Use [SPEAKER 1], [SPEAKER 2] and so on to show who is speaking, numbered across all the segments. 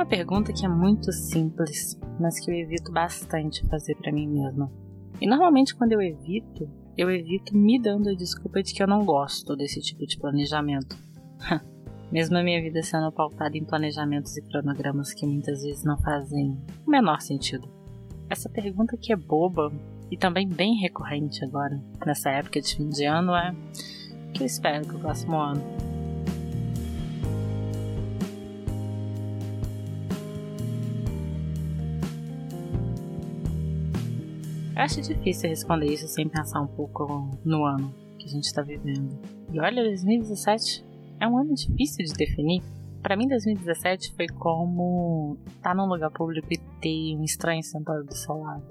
[SPEAKER 1] Uma pergunta que é muito simples, mas que eu evito bastante fazer para mim mesma. E normalmente quando eu evito, eu evito me dando a desculpa de que eu não gosto desse tipo de planejamento. Mesmo a minha vida sendo pautada em planejamentos e cronogramas que muitas vezes não fazem o menor sentido. Essa pergunta que é boba e também bem recorrente agora, nessa época de fim de ano, é: o que eu espero o próximo ano? Acho difícil responder isso sem pensar um pouco no ano que a gente está vivendo. E olha, 2017 é um ano difícil de definir. Para mim, 2017 foi como estar tá num lugar público e ter um estranho sentado do seu lado.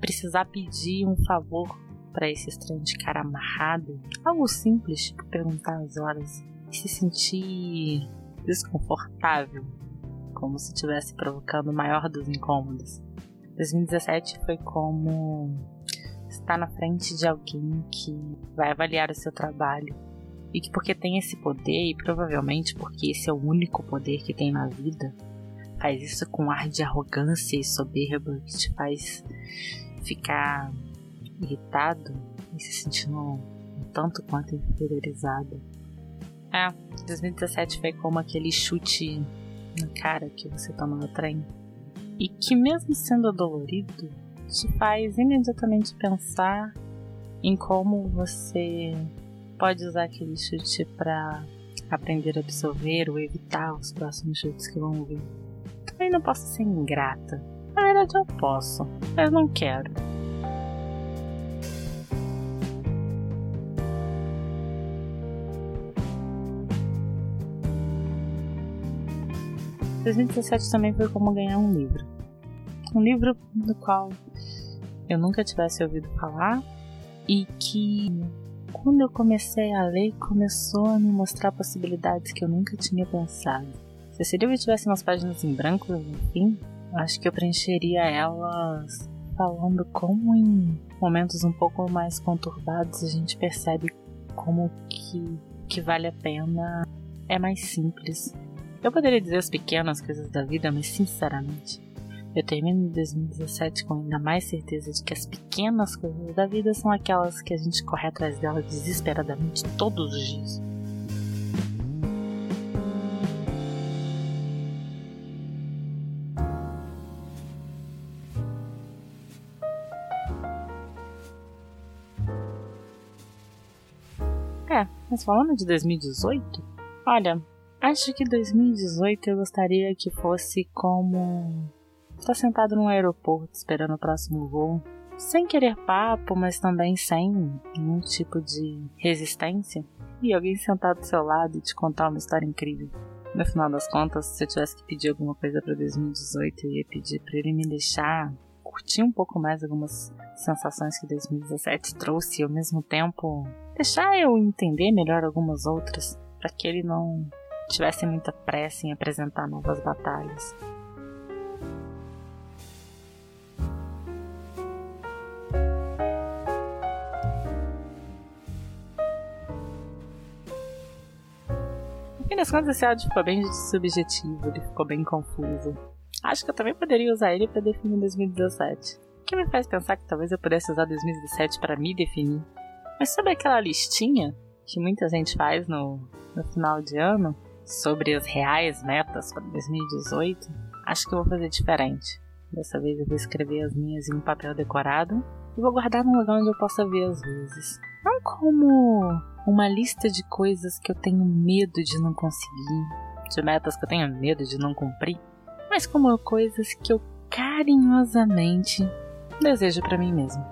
[SPEAKER 1] Precisar pedir um favor para esse estranho de cara amarrado. Algo simples, tipo perguntar as horas. E se sentir desconfortável, como se estivesse provocando o maior dos incômodos. 2017 foi como estar na frente de alguém que vai avaliar o seu trabalho e que porque tem esse poder e provavelmente porque esse é o único poder que tem na vida, faz isso com ar de arrogância e soberba que te faz ficar irritado e se sentindo um tanto quanto inferiorizado. É, 2017 foi como aquele chute na cara que você toma no trem e que, mesmo sendo dolorido, te faz imediatamente pensar em como você pode usar aquele chute para aprender a absorver ou evitar os próximos chutes que vão vir. Também não posso ser ingrata. Na verdade, eu posso, mas não quero. 2017 também foi como ganhar um livro. Um livro do qual eu nunca tivesse ouvido falar e que, quando eu comecei a ler, começou a me mostrar possibilidades que eu nunca tinha pensado. Se esse livro tivesse umas páginas em branco, enfim, acho que eu preencheria elas falando como em momentos um pouco mais conturbados a gente percebe como que, que vale a pena é mais simples eu poderia dizer as pequenas coisas da vida, mas sinceramente, eu termino 2017 com ainda mais certeza de que as pequenas coisas da vida são aquelas que a gente corre atrás delas desesperadamente todos os dias. É, mas falando de 2018, olha, Acho que 2018 eu gostaria que fosse como estar sentado num aeroporto esperando o próximo voo, sem querer papo, mas também sem nenhum tipo de resistência, e alguém sentado do seu lado e te contar uma história incrível. No final das contas, se eu tivesse que pedir alguma coisa para 2018, eu ia pedir para ele me deixar curtir um pouco mais algumas sensações que 2017 trouxe e ao mesmo tempo deixar eu entender melhor algumas outras, para que ele não tivesse muita pressa em apresentar novas batalhas. Fim das contas, esse áudio ficou bem subjetivo, ele ficou bem confuso. Acho que eu também poderia usar ele para definir 2017. O que me faz pensar que talvez eu pudesse usar 2017 para me definir. Mas sabe aquela listinha que muita gente faz no, no final de ano? Sobre as reais metas para 2018, acho que eu vou fazer diferente. Dessa vez eu vou escrever as minhas em um papel decorado e vou guardar num lugar onde eu possa ver as vezes. Não como uma lista de coisas que eu tenho medo de não conseguir, de metas que eu tenho medo de não cumprir, mas como coisas que eu carinhosamente desejo para mim mesmo.